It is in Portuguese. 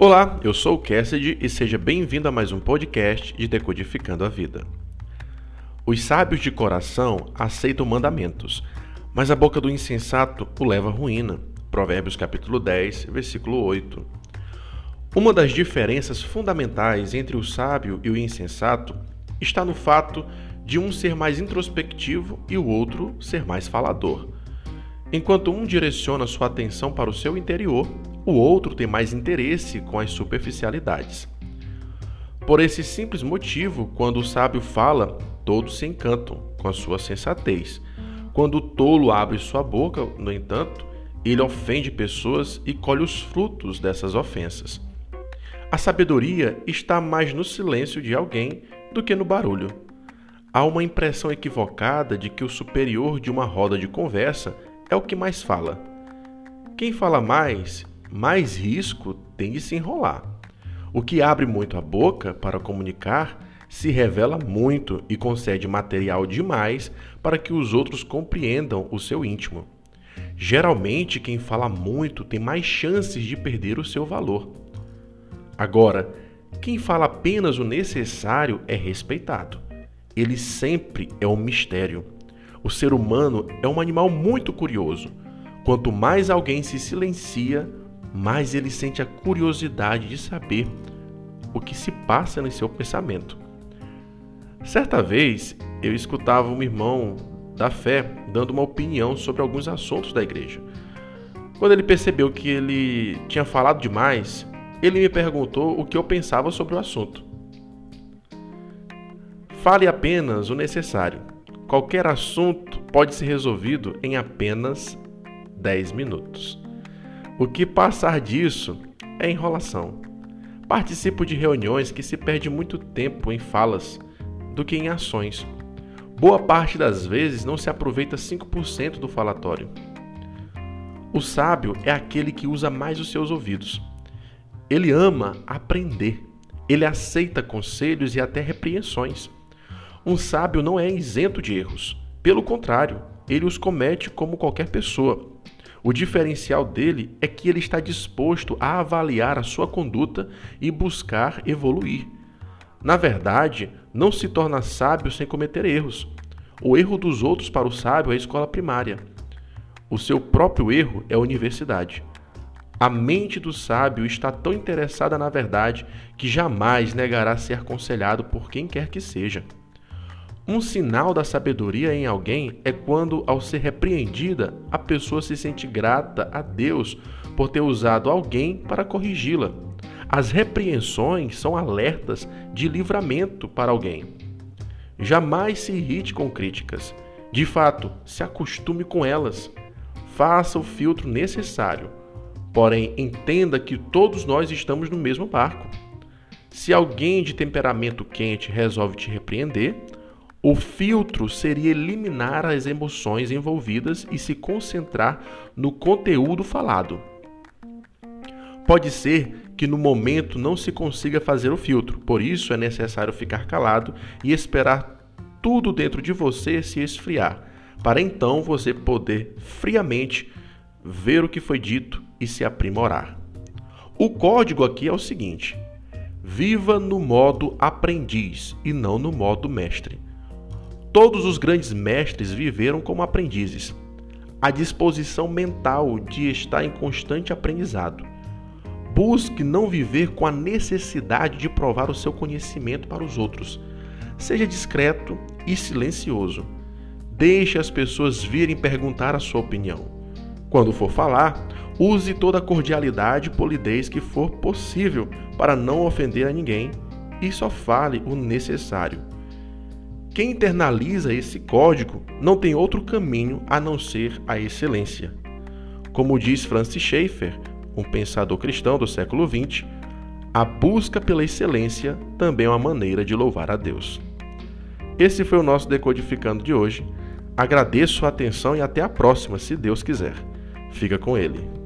Olá, eu sou o Cassidy e seja bem-vindo a mais um podcast de Decodificando a Vida. Os sábios de coração aceitam mandamentos, mas a boca do insensato o leva à ruína. Provérbios capítulo 10, versículo 8. Uma das diferenças fundamentais entre o sábio e o insensato está no fato de um ser mais introspectivo e o outro ser mais falador. Enquanto um direciona sua atenção para o seu interior, o outro tem mais interesse com as superficialidades. Por esse simples motivo, quando o sábio fala, todos se encantam com a sua sensatez. Quando o tolo abre sua boca, no entanto, ele ofende pessoas e colhe os frutos dessas ofensas. A sabedoria está mais no silêncio de alguém do que no barulho. Há uma impressão equivocada de que o superior de uma roda de conversa é o que mais fala. Quem fala mais mais risco tem de se enrolar. O que abre muito a boca para comunicar se revela muito e concede material demais para que os outros compreendam o seu íntimo. Geralmente, quem fala muito tem mais chances de perder o seu valor. Agora, quem fala apenas o necessário é respeitado. Ele sempre é um mistério. O ser humano é um animal muito curioso. Quanto mais alguém se silencia, mais ele sente a curiosidade de saber o que se passa no seu pensamento. Certa vez eu escutava um irmão da fé dando uma opinião sobre alguns assuntos da igreja. Quando ele percebeu que ele tinha falado demais, ele me perguntou o que eu pensava sobre o assunto. Fale apenas o necessário. Qualquer assunto pode ser resolvido em apenas 10 minutos. O que passar disso é enrolação. Participo de reuniões que se perde muito tempo em falas do que em ações. Boa parte das vezes não se aproveita 5% do falatório. O sábio é aquele que usa mais os seus ouvidos. Ele ama aprender. Ele aceita conselhos e até repreensões. Um sábio não é isento de erros. Pelo contrário, ele os comete como qualquer pessoa. O diferencial dele é que ele está disposto a avaliar a sua conduta e buscar evoluir. Na verdade, não se torna sábio sem cometer erros. O erro dos outros para o sábio é a escola primária. O seu próprio erro é a universidade. A mente do sábio está tão interessada na verdade que jamais negará ser aconselhado por quem quer que seja. Um sinal da sabedoria em alguém é quando, ao ser repreendida, a pessoa se sente grata a Deus por ter usado alguém para corrigi-la. As repreensões são alertas de livramento para alguém. Jamais se irrite com críticas. De fato, se acostume com elas. Faça o filtro necessário. Porém, entenda que todos nós estamos no mesmo barco. Se alguém de temperamento quente resolve te repreender, o filtro seria eliminar as emoções envolvidas e se concentrar no conteúdo falado. Pode ser que no momento não se consiga fazer o filtro, por isso é necessário ficar calado e esperar tudo dentro de você se esfriar, para então você poder friamente ver o que foi dito e se aprimorar. O código aqui é o seguinte: viva no modo aprendiz e não no modo mestre. Todos os grandes mestres viveram como aprendizes. A disposição mental de estar em constante aprendizado. Busque não viver com a necessidade de provar o seu conhecimento para os outros. Seja discreto e silencioso. Deixe as pessoas virem perguntar a sua opinião. Quando for falar, use toda a cordialidade e polidez que for possível para não ofender a ninguém e só fale o necessário. Quem internaliza esse código não tem outro caminho a não ser a excelência. Como diz Francis Schaeffer, um pensador cristão do século XX, a busca pela excelência também é uma maneira de louvar a Deus. Esse foi o nosso Decodificando de hoje. Agradeço a atenção e até a próxima, se Deus quiser. Fica com ele.